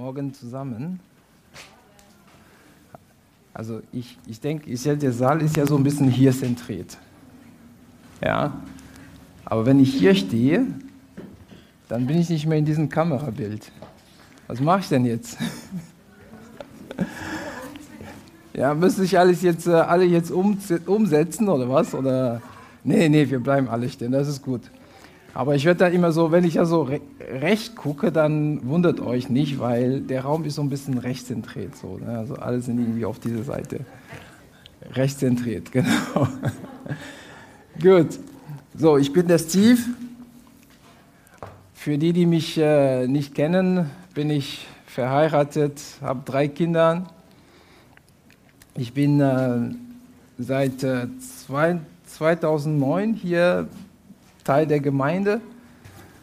Morgen zusammen. Also ich, ich denke, der Saal ist ja so ein bisschen hier zentriert. Ja, aber wenn ich hier stehe, dann bin ich nicht mehr in diesem Kamerabild. Was mache ich denn jetzt? ja, müsste ich alles jetzt, äh, alle jetzt umsetzen oder was? Oder nee, nee, wir bleiben alle stehen, das ist gut. Aber ich werde da immer so, wenn ich ja so re recht gucke, dann wundert euch nicht, weil der Raum ist so ein bisschen rechtszentriert. So, ne? Also alle sind irgendwie auf dieser Seite. Rechtszentriert, genau. Gut. So, ich bin der Steve. Für die, die mich äh, nicht kennen, bin ich verheiratet, habe drei Kinder. Ich bin äh, seit äh, zwei, 2009 hier Teil der Gemeinde.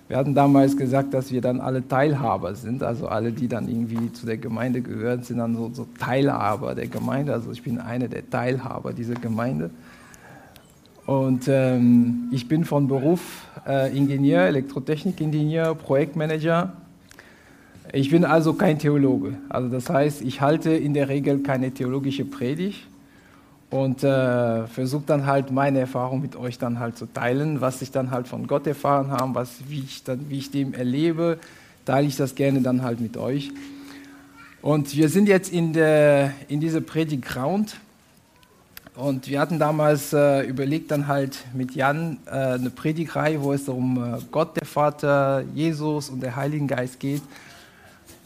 Wir hatten damals gesagt, dass wir dann alle Teilhaber sind, also alle, die dann irgendwie zu der Gemeinde gehören, sind dann so, so Teilhaber der Gemeinde. Also ich bin einer der Teilhaber dieser Gemeinde. Und ähm, ich bin von Beruf äh, Ingenieur, Elektrotechnikingenieur, Projektmanager. Ich bin also kein Theologe. Also das heißt, ich halte in der Regel keine theologische Predigt und äh, versuche dann halt meine Erfahrung mit euch dann halt zu teilen, was ich dann halt von Gott erfahren habe, was, wie, ich dann, wie ich dem erlebe, teile ich das gerne dann halt mit euch. Und wir sind jetzt in, in dieser Predigt Ground und wir hatten damals äh, überlegt dann halt mit Jan äh, eine Predigreihe, wo es um äh, Gott, der Vater, Jesus und der Heilige Geist geht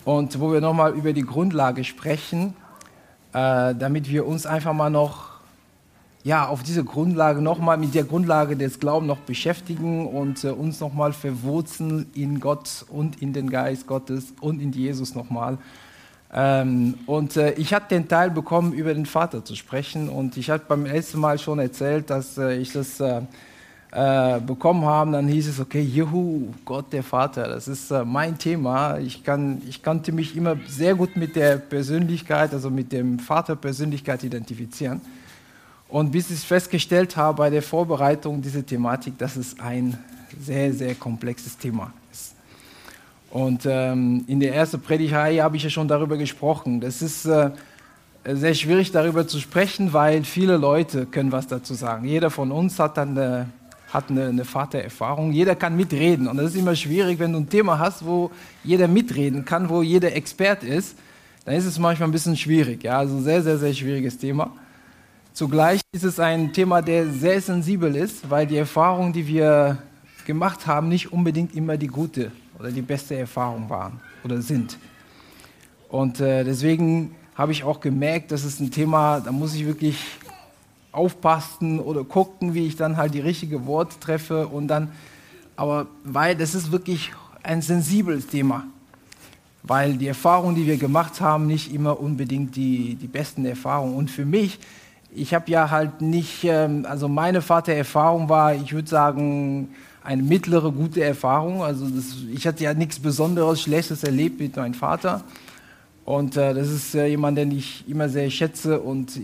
und wo wir nochmal über die Grundlage sprechen, äh, damit wir uns einfach mal noch ja, auf diese Grundlage nochmal mit der Grundlage des Glaubens noch beschäftigen und äh, uns nochmal verwurzeln in Gott und in den Geist Gottes und in Jesus nochmal. Ähm, und äh, ich hatte den Teil bekommen, über den Vater zu sprechen und ich hatte beim letzten Mal schon erzählt, dass äh, ich das äh, äh, bekommen habe. Dann hieß es, okay, Juhu, Gott der Vater, das ist äh, mein Thema. Ich, kann, ich konnte mich immer sehr gut mit der Persönlichkeit, also mit dem Vaterpersönlichkeit identifizieren. Und bis ich festgestellt habe bei der Vorbereitung dieser Thematik, dass es ein sehr, sehr komplexes Thema ist. Und ähm, in der ersten Predigtreihe habe ich ja schon darüber gesprochen. Das ist äh, sehr schwierig darüber zu sprechen, weil viele Leute können was dazu sagen. Jeder von uns hat dann eine, hat eine, eine Vatererfahrung. Jeder kann mitreden. Und das ist immer schwierig, wenn du ein Thema hast, wo jeder mitreden kann, wo jeder Expert ist. Dann ist es manchmal ein bisschen schwierig. Ja, also sehr, sehr, sehr schwieriges Thema. Zugleich ist es ein Thema, der sehr sensibel ist, weil die Erfahrungen, die wir gemacht haben, nicht unbedingt immer die gute oder die beste Erfahrung waren oder sind. Und äh, deswegen habe ich auch gemerkt, das ist ein Thema, da muss ich wirklich aufpassen oder gucken, wie ich dann halt die richtige Worte treffe und dann, aber weil das ist wirklich ein sensibles Thema, weil die Erfahrungen, die wir gemacht haben, nicht immer unbedingt die, die besten Erfahrungen. Und für mich ich habe ja halt nicht, ähm, also meine Vatererfahrung war, ich würde sagen, eine mittlere gute Erfahrung. Also das, ich hatte ja nichts Besonderes, Schlechtes erlebt mit meinem Vater. Und äh, das ist äh, jemand, den ich immer sehr schätze und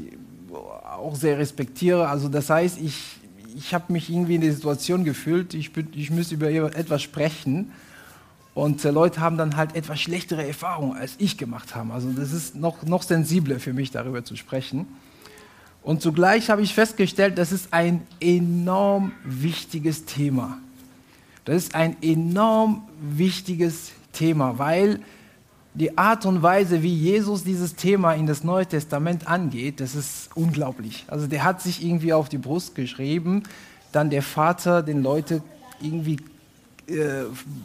auch sehr respektiere. Also das heißt, ich, ich habe mich irgendwie in der Situation gefühlt, ich, ich müsste über etwas sprechen. Und äh, Leute haben dann halt etwas schlechtere Erfahrungen, als ich gemacht habe. Also das ist noch, noch sensibler für mich, darüber zu sprechen. Und zugleich habe ich festgestellt, das ist ein enorm wichtiges Thema. Das ist ein enorm wichtiges Thema, weil die Art und Weise, wie Jesus dieses Thema in das Neue Testament angeht, das ist unglaublich. Also der hat sich irgendwie auf die Brust geschrieben, dann der Vater den Leuten irgendwie äh,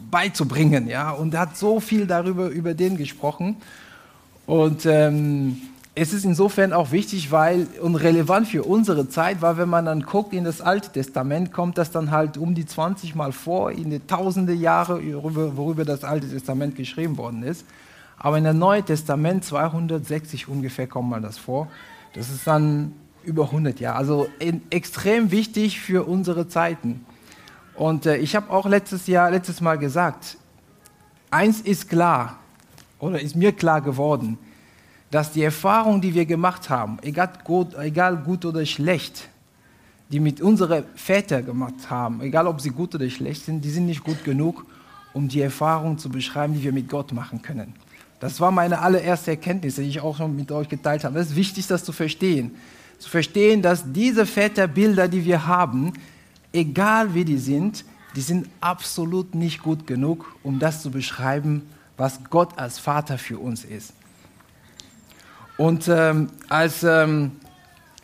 beizubringen, ja, und er hat so viel darüber über den gesprochen und ähm, es ist insofern auch wichtig, weil und relevant für unsere Zeit, weil wenn man dann guckt in das Alte Testament, kommt das dann halt um die 20 Mal vor, in die tausende Jahre, worüber das Alte Testament geschrieben worden ist. Aber in das Neue Testament, 260 ungefähr, kommt mal das vor. Das ist dann über 100 Jahre. Also extrem wichtig für unsere Zeiten. Und äh, ich habe auch letztes Jahr, letztes Mal gesagt, eins ist klar, oder ist mir klar geworden, dass die Erfahrung, die wir gemacht haben, egal gut, egal gut oder schlecht, die mit unseren Vätern gemacht haben, egal ob sie gut oder schlecht sind, die sind nicht gut genug, um die Erfahrung zu beschreiben, die wir mit Gott machen können. Das war meine allererste Erkenntnis, die ich auch schon mit euch geteilt habe. Es ist wichtig, das zu verstehen. Zu verstehen, dass diese Väterbilder, die wir haben, egal wie die sind, die sind absolut nicht gut genug, um das zu beschreiben, was Gott als Vater für uns ist. Und ähm, als ähm,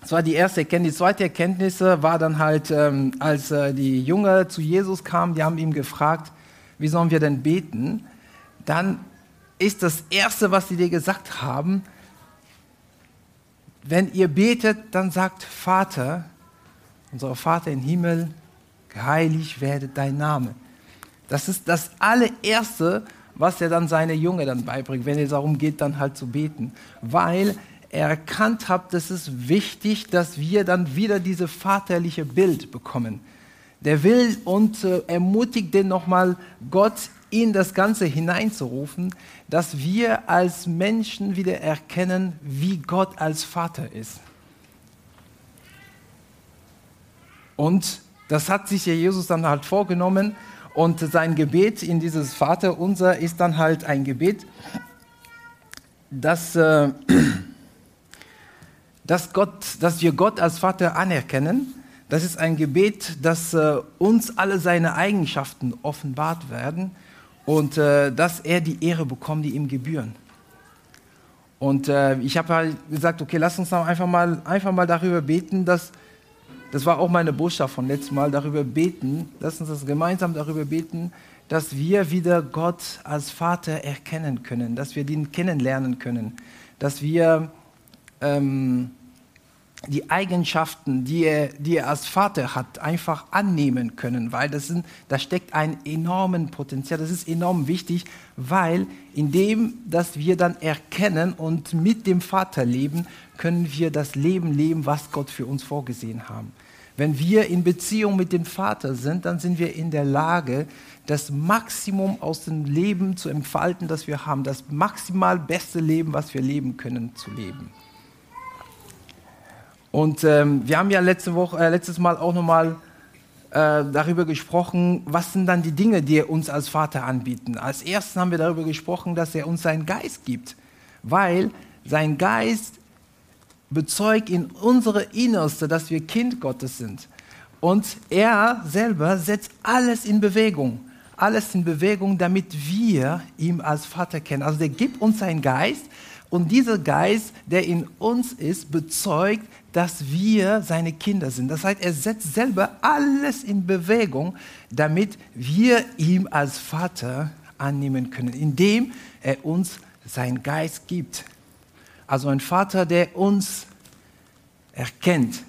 das war die erste Erkenntnis. Die zweite Erkenntnis war dann halt, ähm, als äh, die Jünger zu Jesus kamen, die haben ihm gefragt, wie sollen wir denn beten? Dann ist das Erste, was sie dir gesagt haben, wenn ihr betet, dann sagt Vater, unser Vater im Himmel, geheiligt werde dein Name. Das ist das allererste, was er dann seine Junge dann beibringt, wenn es darum geht, dann halt zu beten. Weil er erkannt hat, dass es wichtig, dass wir dann wieder dieses vaterliche Bild bekommen. Der will und äh, ermutigt den nochmal, Gott in das Ganze hineinzurufen, dass wir als Menschen wieder erkennen, wie Gott als Vater ist. Und das hat sich ja Jesus dann halt vorgenommen und sein Gebet in dieses Vater unser ist dann halt ein Gebet, dass, äh, dass, Gott, dass wir Gott als Vater anerkennen. Das ist ein Gebet, dass äh, uns alle seine Eigenschaften offenbart werden und äh, dass er die Ehre bekommt, die ihm gebühren. Und ich habe halt gesagt, okay, lass uns einfach mal, einfach mal darüber beten, dass, das war auch meine Botschaft von letztem Mal, darüber beten, lass uns das gemeinsam darüber beten, dass wir wieder Gott als Vater erkennen können, dass wir ihn kennenlernen können, dass wir ähm, die Eigenschaften, die er, die er als Vater hat, einfach annehmen können, weil das sind, da steckt ein enormes Potenzial. Das ist enorm wichtig, weil indem, dass wir dann erkennen und mit dem Vater leben, können wir das Leben leben, was Gott für uns vorgesehen haben. Wenn wir in Beziehung mit dem Vater sind, dann sind wir in der Lage, das Maximum aus dem Leben zu entfalten, das wir haben, das maximal beste Leben, was wir leben können, zu leben. Und ähm, wir haben ja letzte Woche, äh, letztes Mal auch nochmal äh, darüber gesprochen, was sind dann die Dinge, die er uns als Vater anbieten. Als erstes haben wir darüber gesprochen, dass er uns seinen Geist gibt, weil sein Geist bezeugt in unsere Innerste, dass wir Kind Gottes sind. Und er selber setzt alles in Bewegung. Alles in Bewegung, damit wir ihn als Vater kennen. Also der gibt uns seinen Geist und dieser Geist, der in uns ist, bezeugt, dass wir seine Kinder sind. Das heißt, er setzt selber alles in Bewegung, damit wir ihn als Vater annehmen können, indem er uns seinen Geist gibt. Also ein Vater, der uns erkennt.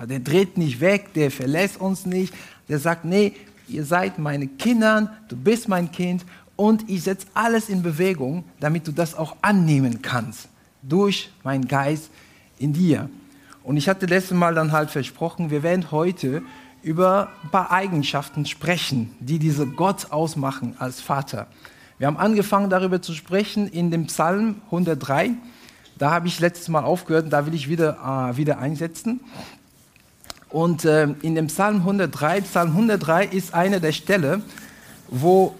Der dreht nicht weg, der verlässt uns nicht. Der sagt, nee, ihr seid meine Kinder, du bist mein Kind und ich setze alles in Bewegung, damit du das auch annehmen kannst durch meinen Geist in dir. Und ich hatte letztes Mal dann halt versprochen, wir werden heute über ein paar Eigenschaften sprechen, die diese Gott ausmachen als Vater. Wir haben angefangen darüber zu sprechen in dem Psalm 103. Da habe ich letztes Mal aufgehört, da will ich wieder, äh, wieder einsetzen. Und äh, in dem Psalm 103, Psalm 103 ist eine der Stellen, wo,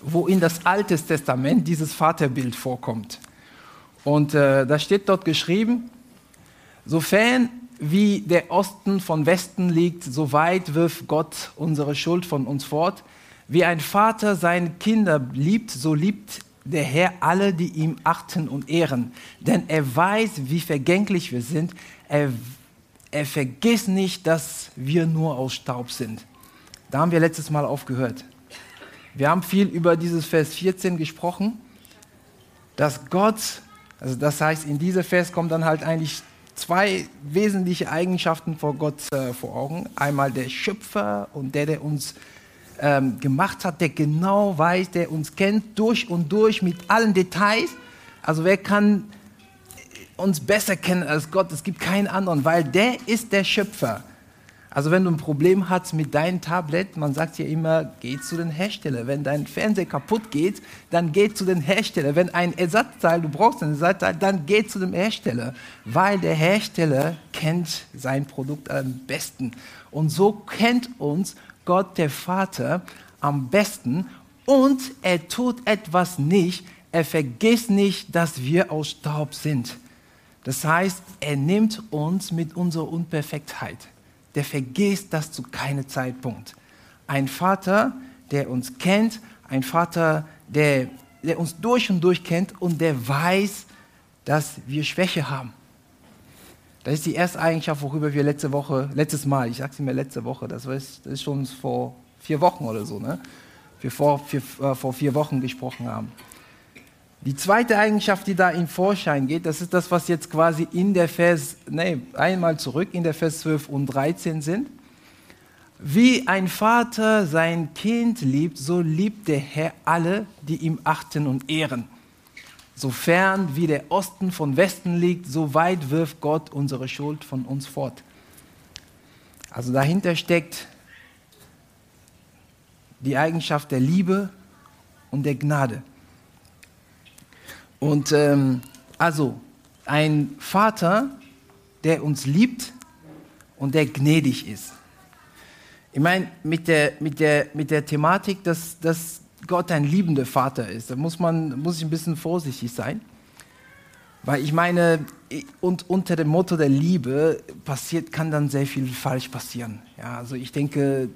wo in das Alte Testament dieses Vaterbild vorkommt. Und äh, da steht dort geschrieben, sofern wie der Osten von Westen liegt, so weit wirft Gott unsere Schuld von uns fort. Wie ein Vater seine Kinder liebt, so liebt der Herr alle, die ihm achten und ehren. Denn er weiß, wie vergänglich wir sind. Er, er vergisst nicht, dass wir nur aus Staub sind. Da haben wir letztes Mal aufgehört. Wir haben viel über dieses Vers 14 gesprochen, dass Gott also das heißt, in dieser Vers kommen dann halt eigentlich zwei wesentliche Eigenschaften vor Gott äh, vor Augen. Einmal der Schöpfer und der, der uns ähm, gemacht hat, der genau weiß, der uns kennt durch und durch mit allen Details. Also wer kann uns besser kennen als Gott? Es gibt keinen anderen, weil der ist der Schöpfer. Also wenn du ein Problem hast mit deinem Tablet, man sagt ja immer, geh zu den Hersteller. Wenn dein Fernseher kaputt geht, dann geh zu den Hersteller. Wenn ein Ersatzteil, du brauchst ein Ersatzteil, dann geh zu dem Hersteller, weil der Hersteller kennt sein Produkt am besten. Und so kennt uns Gott der Vater am besten Und er tut etwas nicht, er vergisst nicht, dass wir aus Staub sind. Das heißt, er nimmt uns mit unserer Unperfektheit. Der vergisst das zu keinem Zeitpunkt. Ein Vater, der uns kennt, ein Vater, der, der uns durch und durch kennt und der weiß, dass wir Schwäche haben. Das ist die erste Eigenschaft, worüber wir letzte Woche, letztes Mal, ich sage es mir letzte Woche, das ist, das ist schon vor vier Wochen oder so, ne? wir vor, vier, äh, vor vier Wochen gesprochen haben. Die zweite Eigenschaft, die da in Vorschein geht, das ist das, was jetzt quasi in der Vers, nee, einmal zurück in der Vers 12 und 13 sind. Wie ein Vater sein Kind liebt, so liebt der Herr alle, die ihm achten und ehren. Sofern wie der Osten von Westen liegt, so weit wirft Gott unsere Schuld von uns fort. Also dahinter steckt die Eigenschaft der Liebe und der Gnade. Und ähm, also ein Vater, der uns liebt und der gnädig ist. Ich meine, mit der, mit, der, mit der Thematik, dass, dass Gott ein liebender Vater ist, da muss man muss ich ein bisschen vorsichtig sein. Weil ich meine, und unter dem Motto der Liebe passiert, kann dann sehr viel falsch passieren. Ja, also ich denke,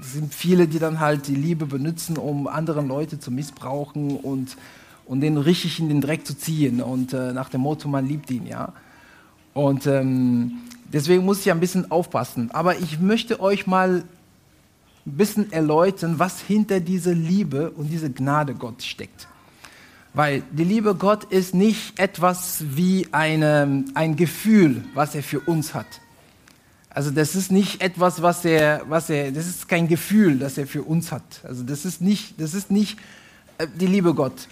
es sind viele, die dann halt die Liebe benutzen, um andere Leute zu missbrauchen und und den richtig in den Dreck zu ziehen und äh, nach dem Motto, man liebt ihn, ja. Und ähm, deswegen muss ich ein bisschen aufpassen. Aber ich möchte euch mal ein bisschen erläutern, was hinter dieser Liebe und dieser Gnade Gott steckt. Weil die Liebe Gott ist nicht etwas wie eine, ein Gefühl, was er für uns hat. Also das ist nicht etwas, was er, was er, das ist kein Gefühl, das er für uns hat. Also das ist nicht, das ist nicht äh, die Liebe Gott.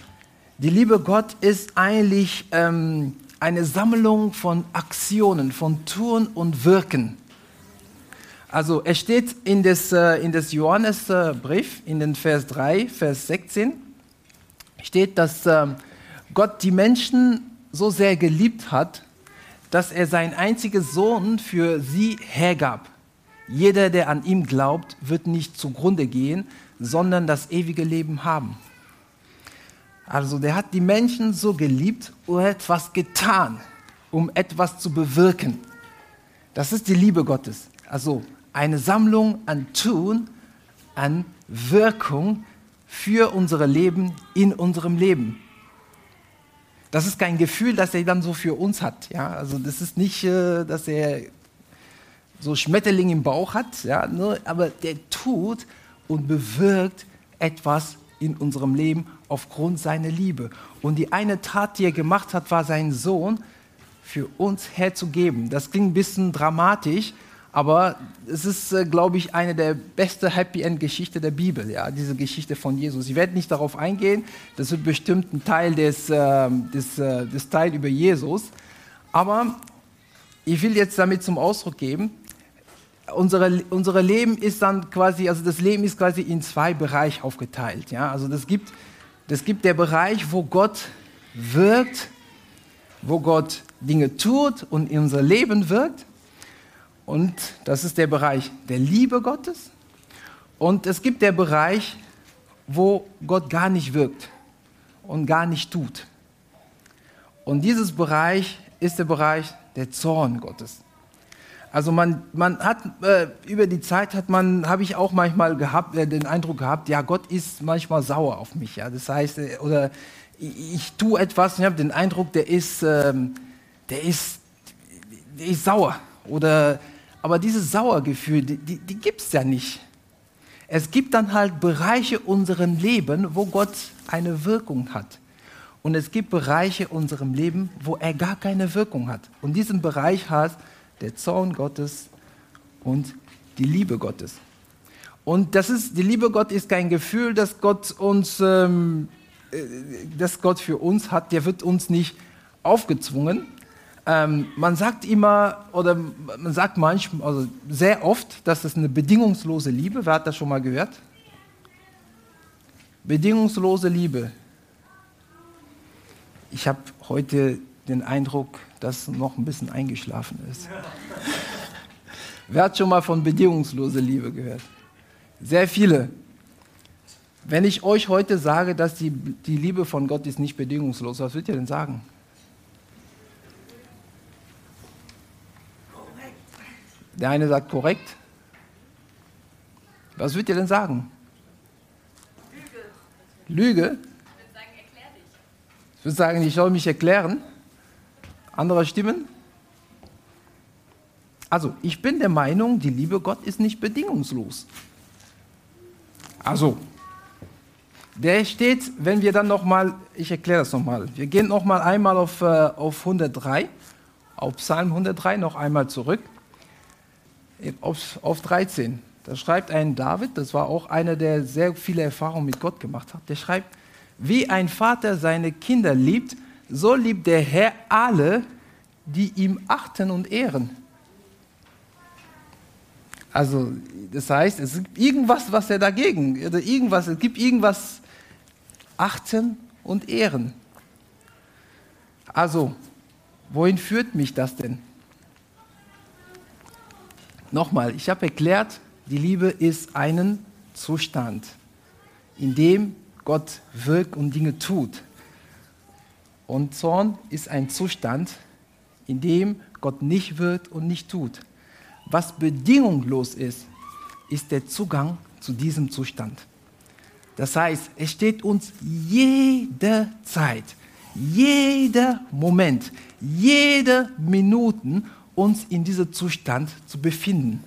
Die Liebe Gott ist eigentlich ähm, eine Sammlung von Aktionen, von Tun und Wirken. Also es steht in des, äh, in des Johannesbrief, in den Vers 3, Vers 16, steht, dass äh, Gott die Menschen so sehr geliebt hat, dass er seinen einzigen Sohn für sie hergab. Jeder, der an ihm glaubt, wird nicht zugrunde gehen, sondern das ewige Leben haben. Also der hat die Menschen so geliebt und etwas getan, um etwas zu bewirken. Das ist die Liebe Gottes. Also eine Sammlung an Tun, an Wirkung für unser Leben, in unserem Leben. Das ist kein Gefühl, das er dann so für uns hat. Ja? Also das ist nicht, äh, dass er so Schmetterling im Bauch hat, ja? aber der tut und bewirkt etwas in unserem Leben aufgrund seiner Liebe. Und die eine Tat, die er gemacht hat, war seinen Sohn für uns herzugeben. Das klingt ein bisschen dramatisch, aber es ist, äh, glaube ich, eine der besten Happy End Geschichten der Bibel, ja, diese Geschichte von Jesus. Ich werde nicht darauf eingehen, das wird bestimmt ein Teil des, äh, des, äh, des Teil über Jesus. Aber ich will jetzt damit zum Ausdruck geben, unsere, unsere Leben ist dann quasi, also das Leben ist quasi in zwei Bereiche aufgeteilt. Ja? Also das gibt, das gibt der Bereich, wo Gott wirkt, wo Gott Dinge tut und in unser Leben wirkt. Und das ist der Bereich der Liebe Gottes. Und es gibt der Bereich, wo Gott gar nicht wirkt und gar nicht tut. Und dieses Bereich ist der Bereich der Zorn Gottes. Also man, man hat äh, über die Zeit hat man, habe ich auch manchmal gehabt, äh, den Eindruck gehabt, ja Gott ist manchmal sauer auf mich. Ja, das heißt, äh, oder ich, ich tue etwas und ich habe den Eindruck, der ist, ähm, der ist, der ist sauer. Oder, aber dieses Sauergefühl, die, die, die gibt es ja nicht. Es gibt dann halt Bereiche unserem Leben, wo Gott eine Wirkung hat. Und es gibt Bereiche unserem Leben, wo er gar keine Wirkung hat. Und diesen Bereich heißt der Zorn Gottes und die Liebe Gottes. Und das ist, die Liebe Gott ist kein Gefühl, das Gott uns, ähm, äh, das Gott für uns hat. Der wird uns nicht aufgezwungen. Ähm, man sagt immer oder man sagt manchmal, also sehr oft, dass es eine bedingungslose Liebe. Wer hat das schon mal gehört? Bedingungslose Liebe. Ich habe heute den Eindruck, dass noch ein bisschen eingeschlafen ist. Wer hat schon mal von bedingungsloser Liebe gehört? Sehr viele. Wenn ich euch heute sage, dass die, die Liebe von Gott ist nicht bedingungslos, was würdet ihr denn sagen? Korrekt. Der eine sagt korrekt. Was würdet ihr denn sagen? Lüge. Lüge? Ich würde sagen, ich soll mich erklären. Andere Stimmen? Also, ich bin der Meinung, die Liebe Gott ist nicht bedingungslos. Also, der steht, wenn wir dann nochmal, ich erkläre das nochmal, wir gehen nochmal einmal auf, äh, auf 103, auf Psalm 103 noch einmal zurück, auf, auf 13. Da schreibt ein David, das war auch einer, der sehr viele Erfahrungen mit Gott gemacht hat, der schreibt, wie ein Vater seine Kinder liebt, so liebt der Herr alle, die ihm achten und ehren. Also, das heißt, es gibt irgendwas, was er dagegen, oder irgendwas, es gibt irgendwas achten und ehren. Also, wohin führt mich das denn? Nochmal, ich habe erklärt, die Liebe ist ein Zustand, in dem Gott wirkt und Dinge tut. Und Zorn ist ein Zustand, in dem Gott nicht wirkt und nicht tut. Was bedingungslos ist, ist der Zugang zu diesem Zustand. Das heißt, es steht uns jede Zeit, jeder Moment, jede Minute uns in diesem Zustand zu befinden,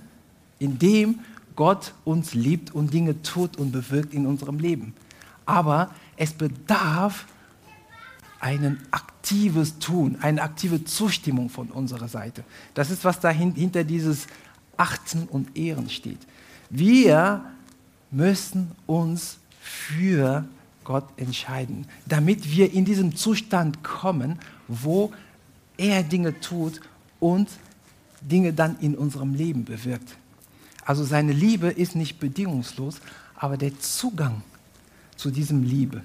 in dem Gott uns liebt und Dinge tut und bewirkt in unserem Leben. Aber es bedarf ein aktives Tun, eine aktive Zustimmung von unserer Seite. Das ist, was dahinter hinter dieses Achten und Ehren steht. Wir müssen uns für Gott entscheiden, damit wir in diesen Zustand kommen, wo er Dinge tut und Dinge dann in unserem Leben bewirkt. Also seine Liebe ist nicht bedingungslos, aber der Zugang zu diesem Liebe,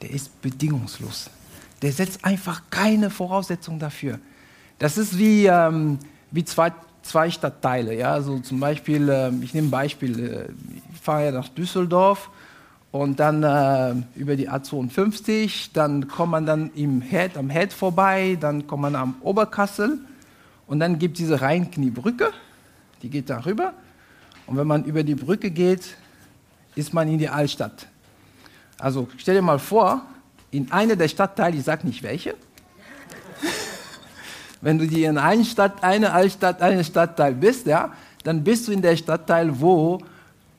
der ist bedingungslos. Der setzt einfach keine Voraussetzung dafür. Das ist wie, ähm, wie zwei, zwei Stadtteile. Ja? Also zum Beispiel, äh, ich nehme ein Beispiel, äh, ich fahre ja nach Düsseldorf und dann äh, über die A52, dann kommt man dann im Head, am Head vorbei, dann kommt man am Oberkassel und dann gibt es diese Rheinkniebrücke, die geht da rüber. Und wenn man über die Brücke geht, ist man in die Altstadt. Also stell dir mal vor, in einer der Stadtteile, ich sage nicht welche, wenn du in einer Stadt, eine Altstadt, einen Stadtteil bist, ja, dann bist du in der Stadtteil, wo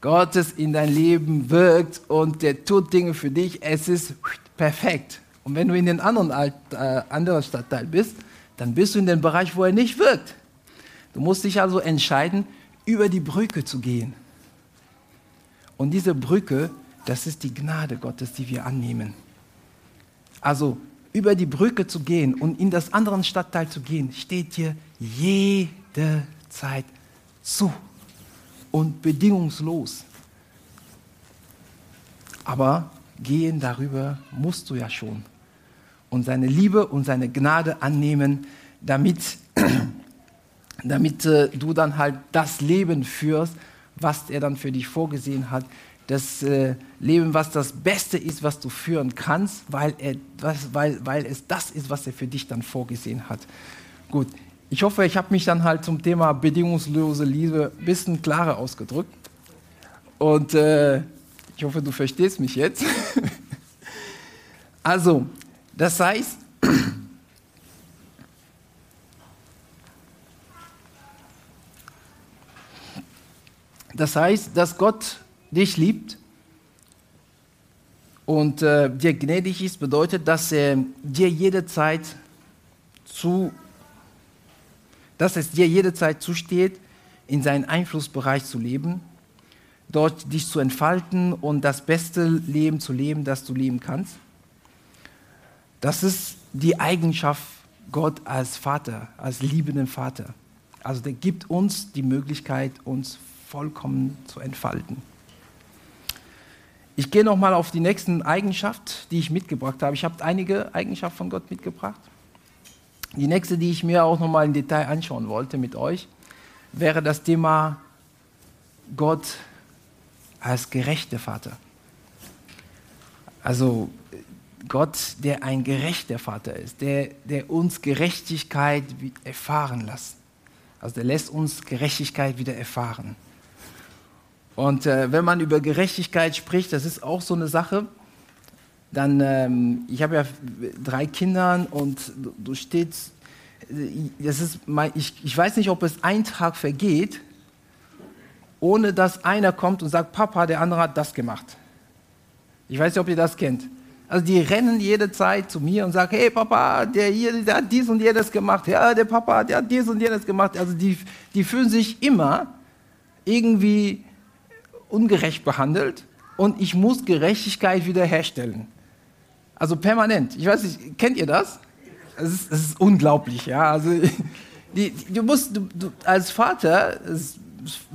Gottes in dein Leben wirkt und der tut Dinge für dich. Es ist perfekt. Und wenn du in den anderen, Alt, äh, anderen Stadtteil bist, dann bist du in dem Bereich, wo er nicht wirkt. Du musst dich also entscheiden, über die Brücke zu gehen. Und diese Brücke das ist die Gnade Gottes, die wir annehmen. Also über die Brücke zu gehen und in das andere Stadtteil zu gehen, steht dir jede Zeit zu und bedingungslos. Aber gehen darüber musst du ja schon und seine Liebe und seine Gnade annehmen, damit, damit äh, du dann halt das Leben führst, was er dann für dich vorgesehen hat, das äh, Leben, was das Beste ist, was du führen kannst, weil, er, was, weil, weil es das ist, was er für dich dann vorgesehen hat. Gut, ich hoffe, ich habe mich dann halt zum Thema bedingungslose Liebe ein bisschen klarer ausgedrückt. Und äh, ich hoffe, du verstehst mich jetzt. also, das heißt, das heißt, dass Gott dich liebt und äh, dir gnädig ist, bedeutet, dass er dir jederzeit zu, dass es dir jederzeit zusteht, in seinen Einflussbereich zu leben, dort dich zu entfalten und das beste Leben zu leben, das du leben kannst. Das ist die Eigenschaft Gott als Vater, als liebenden Vater. Also der gibt uns die Möglichkeit, uns vollkommen zu entfalten. Ich gehe nochmal auf die nächsten Eigenschaften, die ich mitgebracht habe. Ich habe einige Eigenschaften von Gott mitgebracht. Die nächste, die ich mir auch nochmal im Detail anschauen wollte mit euch, wäre das Thema Gott als gerechter Vater. Also Gott, der ein gerechter Vater ist, der, der uns Gerechtigkeit erfahren lässt. Also der lässt uns Gerechtigkeit wieder erfahren. Und äh, wenn man über Gerechtigkeit spricht, das ist auch so eine Sache, dann, ähm, ich habe ja drei Kinder und du, du stehst, das ist mein, ich, ich weiß nicht, ob es ein Tag vergeht, ohne dass einer kommt und sagt, Papa, der andere hat das gemacht. Ich weiß nicht, ob ihr das kennt. Also die rennen jede Zeit zu mir und sagen, hey Papa, der hier, der hat dies und jenes gemacht. Ja, der Papa, der hat dies und jenes gemacht. Also die, die fühlen sich immer irgendwie ungerecht behandelt und ich muss Gerechtigkeit wiederherstellen. Also permanent. Ich weiß nicht, kennt ihr das? Es ist, ist unglaublich, ja. Also die, die, du musst, du, du, als Vater, es,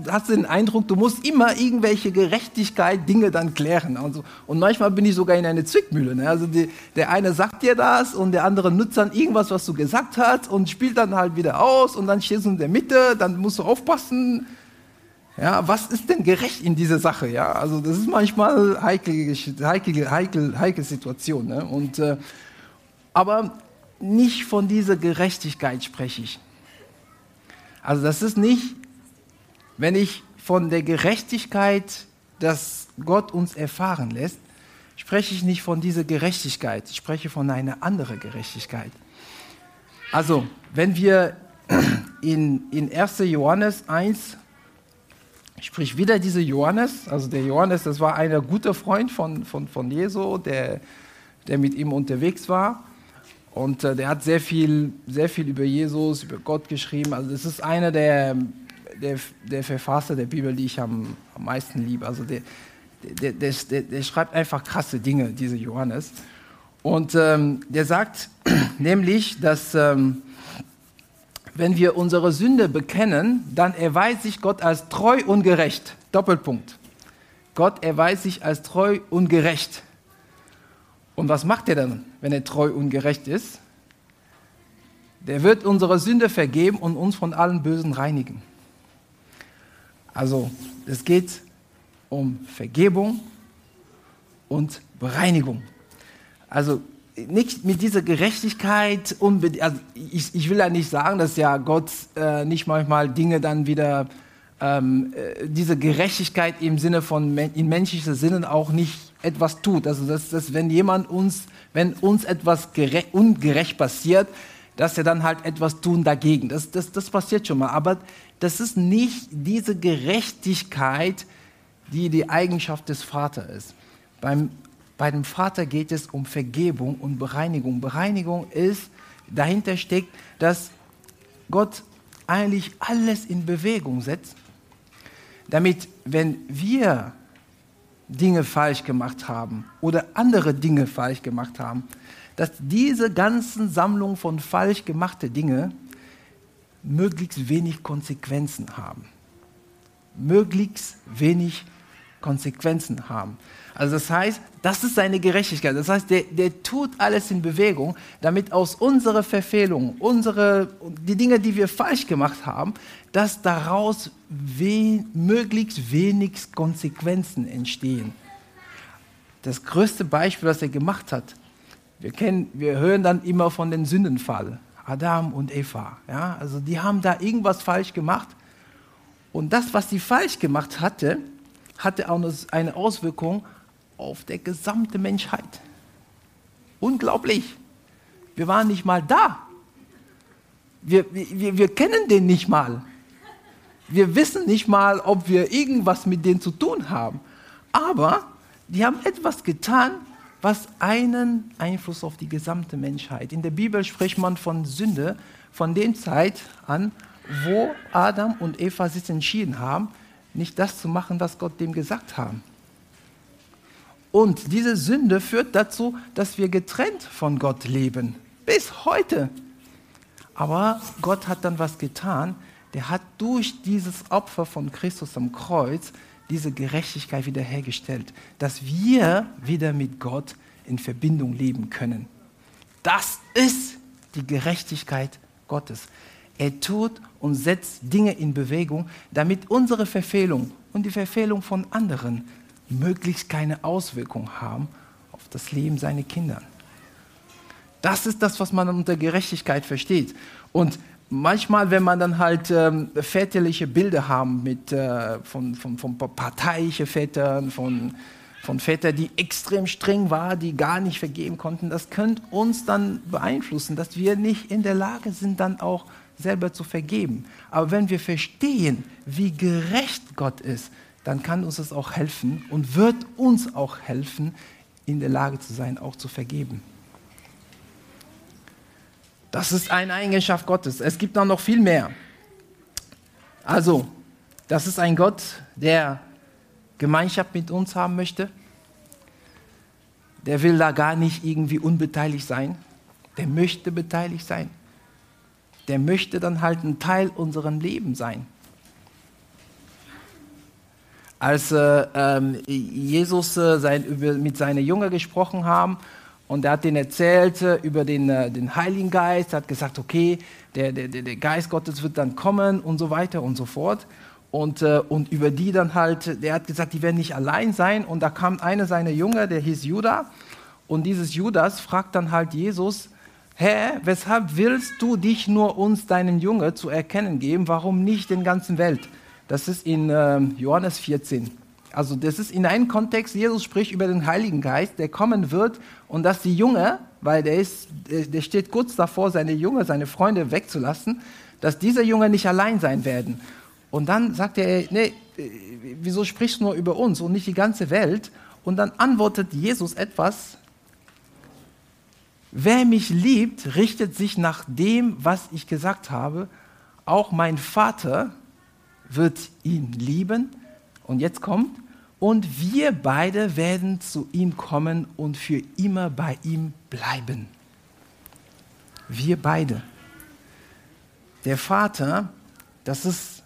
hast du den Eindruck, du musst immer irgendwelche Gerechtigkeit, Dinge dann klären. Also, und manchmal bin ich sogar in eine Zwickmühle. Ne? Also die, der eine sagt dir das und der andere nutzt dann irgendwas, was du gesagt hast und spielt dann halt wieder aus und dann stehst du in der Mitte, dann musst du aufpassen. Ja, was ist denn gerecht in dieser Sache? Ja, also das ist manchmal heikel, heikel, heikel, heikel Situation. Ne? Und, äh, aber nicht von dieser Gerechtigkeit spreche ich. Also das ist nicht wenn ich von der Gerechtigkeit, dass Gott uns erfahren lässt, spreche ich nicht von dieser Gerechtigkeit, ich spreche von einer anderen Gerechtigkeit. Also, wenn wir in, in 1. Johannes 1, sprich wieder dieser Johannes, also der Johannes, das war ein guter Freund von, von, von Jesu, der, der mit ihm unterwegs war. Und äh, der hat sehr viel, sehr viel über Jesus, über Gott geschrieben. Also das ist einer der der, der Verfasser der Bibel, die ich am, am meisten liebe. Also der, der, der, der, schreibt einfach krasse Dinge, dieser Johannes. Und ähm, der sagt nämlich, dass ähm, wenn wir unsere Sünde bekennen, dann erweist sich Gott als treu und gerecht. Doppelpunkt. Gott erweist sich als treu und gerecht. Und was macht er dann, wenn er treu und gerecht ist? Der wird unsere Sünde vergeben und uns von allen Bösen reinigen. Also es geht um Vergebung und Bereinigung. Also nicht mit dieser Gerechtigkeit unbedingt, also ich, ich, will ja nicht sagen, dass ja Gott äh, nicht manchmal Dinge dann wieder, ähm, äh, diese Gerechtigkeit im Sinne von, in menschlicher Sinne auch nicht etwas tut. Also dass, dass wenn jemand uns, wenn uns etwas ungerecht passiert, dass er dann halt etwas tun dagegen. Das, das, das passiert schon mal. Aber das ist nicht diese Gerechtigkeit, die die Eigenschaft des Vaters ist. Beim, bei dem Vater geht es um Vergebung und Bereinigung. Bereinigung ist, dahinter steckt, dass Gott eigentlich alles in Bewegung setzt, damit, wenn wir Dinge falsch gemacht haben oder andere Dinge falsch gemacht haben, dass diese ganzen Sammlung von falsch gemachten Dingen möglichst wenig Konsequenzen haben. Möglichst wenig Konsequenzen haben. Also das heißt, das ist seine Gerechtigkeit. Das heißt, der, der tut alles in Bewegung, damit aus unserer Verfehlung, unsere, die Dinge, die wir falsch gemacht haben, dass daraus we möglichst wenig Konsequenzen entstehen. Das größte Beispiel, was er gemacht hat, wir, kennen, wir hören dann immer von dem Sündenfall. Adam und Eva. Ja? Also die haben da irgendwas falsch gemacht. Und das, was sie falsch gemacht hatte, hatte auch eine Auswirkung auf die gesamte Menschheit. Unglaublich. Wir waren nicht mal da. Wir, wir, wir kennen den nicht mal. Wir wissen nicht mal, ob wir irgendwas mit denen zu tun haben. Aber die haben etwas getan, was einen Einfluss auf die gesamte Menschheit. In der Bibel spricht man von Sünde von der Zeit an, wo Adam und Eva sich entschieden haben, nicht das zu machen, was Gott dem gesagt haben. Und diese Sünde führt dazu, dass wir getrennt von Gott leben. Bis heute. Aber Gott hat dann was getan. Der hat durch dieses Opfer von Christus am Kreuz diese Gerechtigkeit wiederhergestellt, dass wir wieder mit Gott in Verbindung leben können. Das ist die Gerechtigkeit Gottes. Er tut und setzt Dinge in Bewegung, damit unsere Verfehlung und die Verfehlung von anderen möglichst keine Auswirkung haben auf das Leben seiner Kinder. Das ist das, was man unter Gerechtigkeit versteht. Und manchmal, wenn man dann halt ähm, väterliche Bilder haben mit, äh, von, von, von parteiischen Vätern, von, von Vätern, die extrem streng waren, die gar nicht vergeben konnten, das könnte uns dann beeinflussen, dass wir nicht in der Lage sind, dann auch selber zu vergeben. Aber wenn wir verstehen, wie gerecht Gott ist, dann kann uns das auch helfen und wird uns auch helfen, in der Lage zu sein, auch zu vergeben. Das ist eine Eigenschaft Gottes. Es gibt noch viel mehr. Also, das ist ein Gott, der Gemeinschaft mit uns haben möchte. Der will da gar nicht irgendwie unbeteiligt sein. Der möchte beteiligt sein. Der möchte dann halt ein Teil unserem Leben sein. Als äh, ähm, Jesus äh, sein, über, mit seinen Jüngern gesprochen haben, und er hat denen erzählt äh, über den, äh, den Heiligen Geist, er hat gesagt, okay, der, der, der Geist Gottes wird dann kommen und so weiter und so fort. Und, äh, und über die dann halt, der hat gesagt, die werden nicht allein sein. Und da kam einer seiner Jünger, der hieß Judah. Und dieses Judas fragt dann halt Jesus, Herr, weshalb willst du dich nur uns, deinen Jünger, zu erkennen geben? Warum nicht den ganzen Welt? Das ist in äh, Johannes 14. Also das ist in einem Kontext, Jesus spricht über den Heiligen Geist, der kommen wird und dass die Jünger, weil der, ist, der steht kurz davor, seine Jünger, seine Freunde wegzulassen, dass diese Jünger nicht allein sein werden. Und dann sagt er, nee, wieso sprichst du nur über uns und nicht die ganze Welt? Und dann antwortet Jesus etwas, wer mich liebt, richtet sich nach dem, was ich gesagt habe. Auch mein Vater wird ihn lieben und jetzt kommt, und wir beide werden zu ihm kommen und für immer bei ihm bleiben. Wir beide. Der Vater, das ist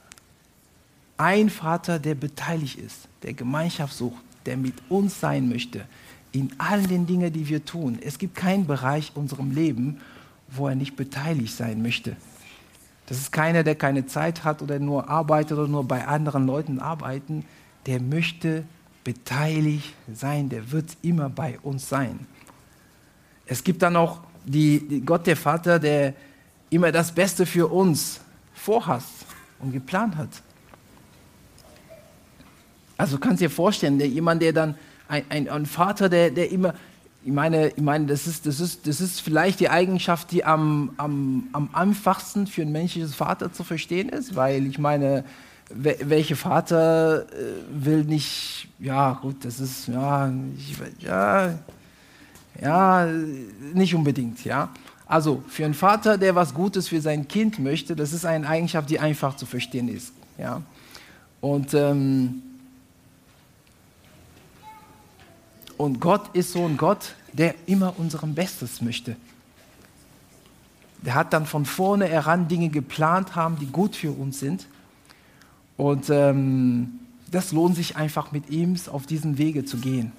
ein Vater, der beteiligt ist, der Gemeinschaft sucht, der mit uns sein möchte, in allen den Dingen, die wir tun. Es gibt keinen Bereich unserem Leben, wo er nicht beteiligt sein möchte. Das ist keiner, der keine Zeit hat oder nur arbeitet oder nur bei anderen Leuten arbeiten. Der möchte beteiligt sein, der wird immer bei uns sein. Es gibt dann auch die, die Gott, der Vater, der immer das Beste für uns vorhat und geplant hat. Also kannst du dir vorstellen, der, jemand, der dann, ein, ein, ein Vater, der, der immer ich meine, ich meine das, ist, das, ist, das ist vielleicht die Eigenschaft, die am, am, am einfachsten für ein menschliches Vater zu verstehen ist, weil ich meine, welcher Vater äh, will nicht, ja gut, das ist, ja, ich, ja, ja, nicht unbedingt, ja. Also für einen Vater, der was Gutes für sein Kind möchte, das ist eine Eigenschaft, die einfach zu verstehen ist, ja. Und ähm, Und Gott ist so ein Gott, der immer unserem Bestes möchte. Der hat dann von vorne heran Dinge geplant haben, die gut für uns sind. Und ähm, das lohnt sich einfach mit ihm auf diesen Wege zu gehen.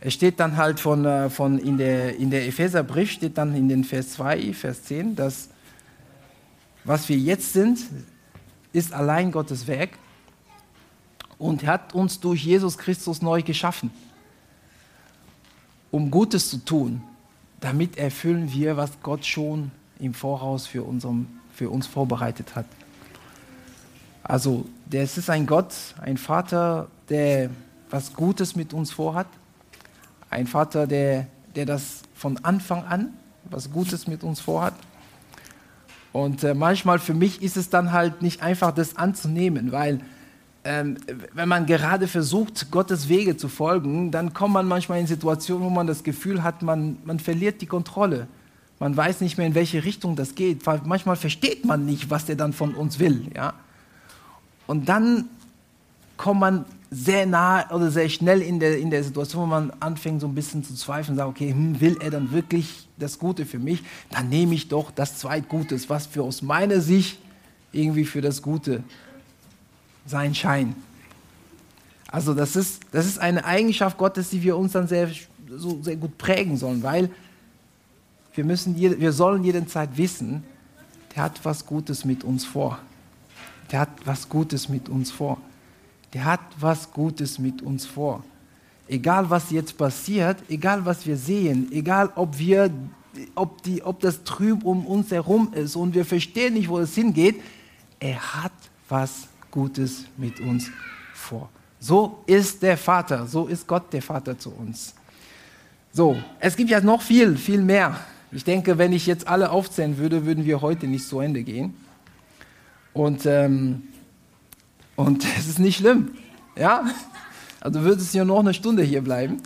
Es steht dann halt von, äh, von in der, in der Epheserbrief, steht dann in den Vers 2, Vers 10, dass was wir jetzt sind, ist allein Gottes Werk und hat uns durch Jesus Christus neu geschaffen um Gutes zu tun. Damit erfüllen wir, was Gott schon im Voraus für, unserem, für uns vorbereitet hat. Also, es ist ein Gott, ein Vater, der was Gutes mit uns vorhat. Ein Vater, der, der das von Anfang an, was Gutes mit uns vorhat. Und äh, manchmal für mich ist es dann halt nicht einfach, das anzunehmen, weil wenn man gerade versucht, Gottes Wege zu folgen, dann kommt man manchmal in Situationen, wo man das Gefühl hat, man, man verliert die Kontrolle. Man weiß nicht mehr, in welche Richtung das geht. Manchmal versteht man nicht, was der dann von uns will. Ja? Und dann kommt man sehr nah oder sehr schnell in der, in der Situation, wo man anfängt, so ein bisschen zu zweifeln, sagt, okay, hm, will er dann wirklich das Gute für mich? Dann nehme ich doch das Zweitgutes, was für aus meiner Sicht irgendwie für das Gute sein Schein. Also das ist, das ist eine Eigenschaft Gottes, die wir uns dann sehr, so sehr gut prägen sollen, weil wir, müssen, wir sollen jederzeit wissen, der hat was Gutes mit uns vor. Der hat was Gutes mit uns vor. Der hat was Gutes mit uns vor. egal was jetzt passiert, egal was wir sehen, egal ob wir ob, die, ob das trüb um uns herum ist und wir verstehen nicht, wo es hingeht, er hat was Gutes mit uns vor. So ist der Vater, so ist Gott der Vater zu uns. So, es gibt ja noch viel, viel mehr. Ich denke, wenn ich jetzt alle aufzählen würde, würden wir heute nicht zu Ende gehen. Und, ähm, und es ist nicht schlimm. Ja? Also würde es ja noch eine Stunde hier bleiben.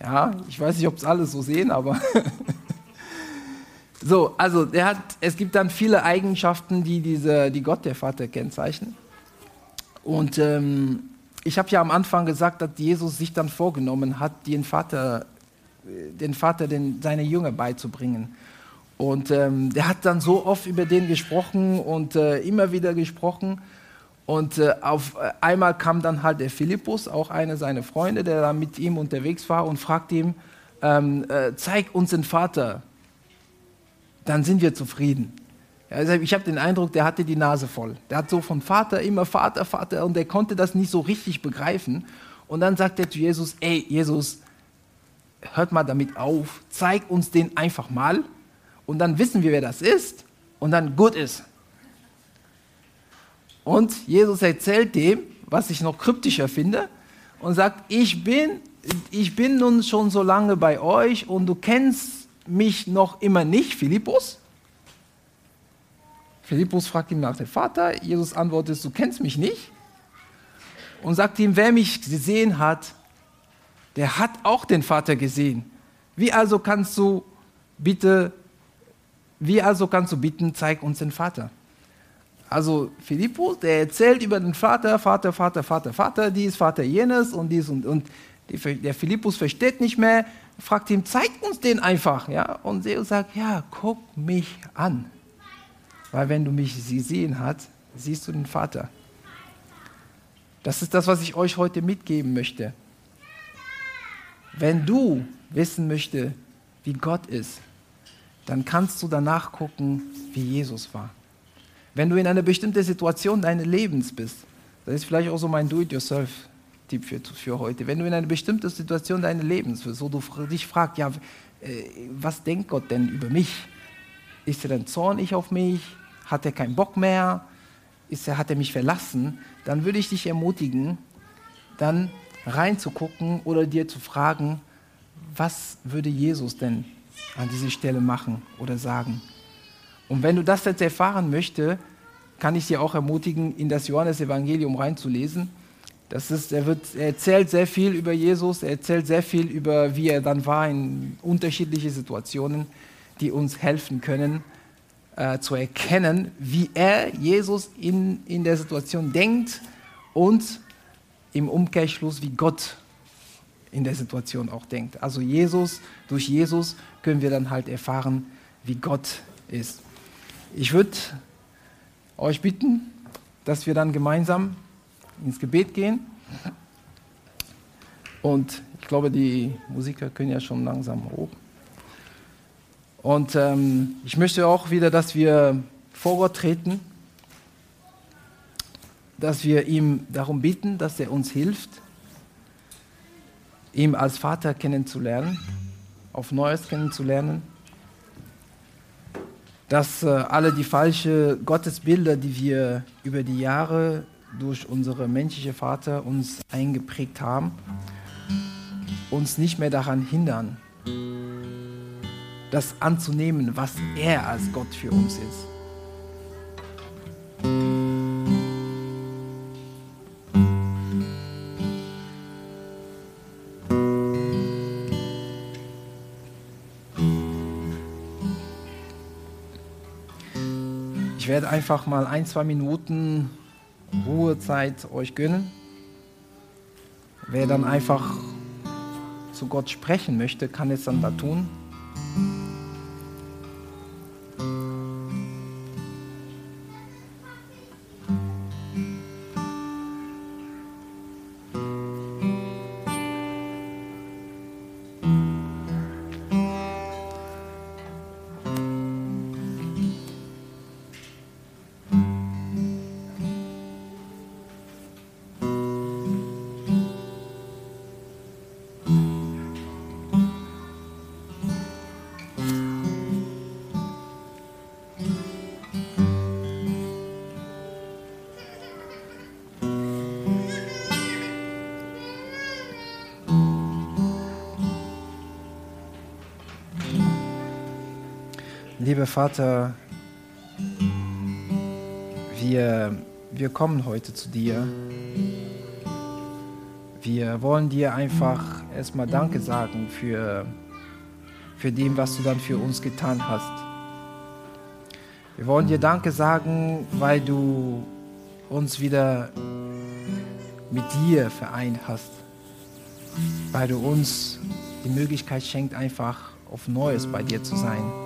Ja, ich weiß nicht, ob es alle so sehen, aber. so, also hat, es gibt dann viele Eigenschaften, die, diese, die Gott, der Vater, kennzeichnen. Und ähm, ich habe ja am Anfang gesagt, dass Jesus sich dann vorgenommen hat, den Vater, den Vater den, seine Jünger beizubringen. Und ähm, der hat dann so oft über den gesprochen und äh, immer wieder gesprochen. Und äh, auf äh, einmal kam dann halt der Philippus, auch einer seiner Freunde, der da mit ihm unterwegs war und fragte ihm, ähm, äh, zeig uns den Vater, dann sind wir zufrieden. Also ich habe den Eindruck, der hatte die Nase voll. Der hat so von Vater immer Vater, Vater und der konnte das nicht so richtig begreifen. Und dann sagt er zu Jesus, ey Jesus, hört mal damit auf, zeig uns den einfach mal und dann wissen wir, wer das ist und dann gut ist. Und Jesus erzählt dem, was ich noch kryptischer finde, und sagt, ich bin, ich bin nun schon so lange bei euch und du kennst mich noch immer nicht, Philippus. Philippus fragt ihn nach dem Vater, Jesus antwortet, du kennst mich nicht. Und sagt ihm, wer mich gesehen hat, der hat auch den Vater gesehen. Wie also kannst du bitte, wie also kannst du bitten, zeig uns den Vater? Also Philippus, der erzählt über den Vater, Vater, Vater, Vater, Vater, dies, Vater jenes und dies und, und der Philippus versteht nicht mehr, fragt ihm, zeig uns den einfach. Ja? Und Zeus sagt, ja, guck mich an. Weil wenn du mich gesehen hast, siehst du den Vater. Das ist das, was ich euch heute mitgeben möchte. Wenn du wissen möchtest, wie Gott ist, dann kannst du danach gucken, wie Jesus war. Wenn du in einer bestimmten Situation deines Lebens bist, das ist vielleicht auch so mein Do-it-yourself-Tipp für, für heute. Wenn du in einer bestimmten Situation deines Lebens bist, wo du dich fragst, ja, äh, was denkt Gott denn über mich? Ist er denn zornig auf mich? Hat er keinen Bock mehr? Ist er, hat er mich verlassen? Dann würde ich dich ermutigen, dann reinzugucken oder dir zu fragen, was würde Jesus denn an dieser Stelle machen oder sagen? Und wenn du das jetzt erfahren möchtest, kann ich dir auch ermutigen, in das Johannesevangelium reinzulesen. Das ist, er, wird, er erzählt sehr viel über Jesus, er erzählt sehr viel über, wie er dann war in unterschiedlichen Situationen, die uns helfen können, äh, zu erkennen, wie er, Jesus, in, in der Situation denkt und im Umkehrschluss, wie Gott in der Situation auch denkt. Also Jesus, durch Jesus können wir dann halt erfahren, wie Gott ist. Ich würde euch bitten, dass wir dann gemeinsam ins Gebet gehen. Und ich glaube, die Musiker können ja schon langsam hoch. Und ähm, ich möchte auch wieder, dass wir vor Gott treten, dass wir ihm darum bitten, dass er uns hilft, ihm als Vater kennenzulernen, auf Neues kennenzulernen dass äh, alle die falschen Gottesbilder, die wir über die Jahre durch unsere menschliche Vater uns eingeprägt haben, uns nicht mehr daran hindern, das anzunehmen, was er als Gott für uns ist. Ich werde einfach mal ein, zwei Minuten Ruhezeit euch gönnen. Wer dann einfach zu Gott sprechen möchte, kann es dann da tun. Lieber Vater, wir, wir kommen heute zu dir. Wir wollen dir einfach erstmal Danke sagen für, für dem, was du dann für uns getan hast. Wir wollen dir Danke sagen, weil du uns wieder mit dir vereint hast, weil du uns die Möglichkeit schenkt, einfach auf Neues bei dir zu sein.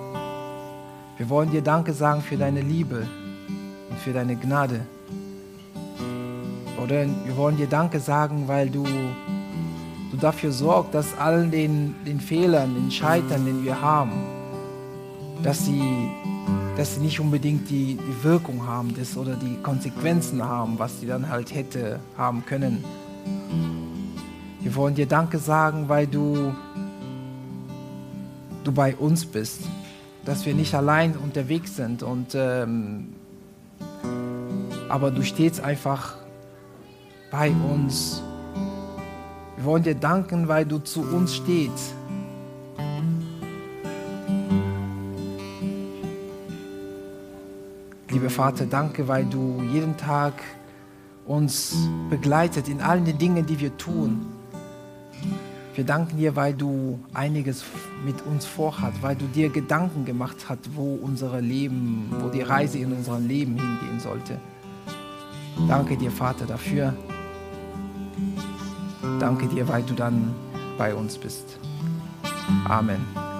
Wir wollen dir Danke sagen für deine Liebe und für deine Gnade. Oder wir wollen dir Danke sagen, weil du, du dafür sorgst, dass all den, den Fehlern, den Scheitern, den wir haben, dass sie, dass sie nicht unbedingt die, die Wirkung haben das, oder die Konsequenzen haben, was sie dann halt hätte haben können. Wir wollen dir Danke sagen, weil du, du bei uns bist, dass wir nicht allein unterwegs sind und ähm, aber du stehst einfach bei uns. Wir wollen dir danken, weil du zu uns stehst. Lieber Vater, danke, weil du jeden Tag uns begleitet in allen den Dingen, die wir tun. Wir danken dir, weil du einiges mit uns vorhat, weil du dir Gedanken gemacht hast, wo unser Leben, wo die Reise in unserem Leben hingehen sollte. Danke dir, Vater, dafür. Danke dir, weil du dann bei uns bist. Amen.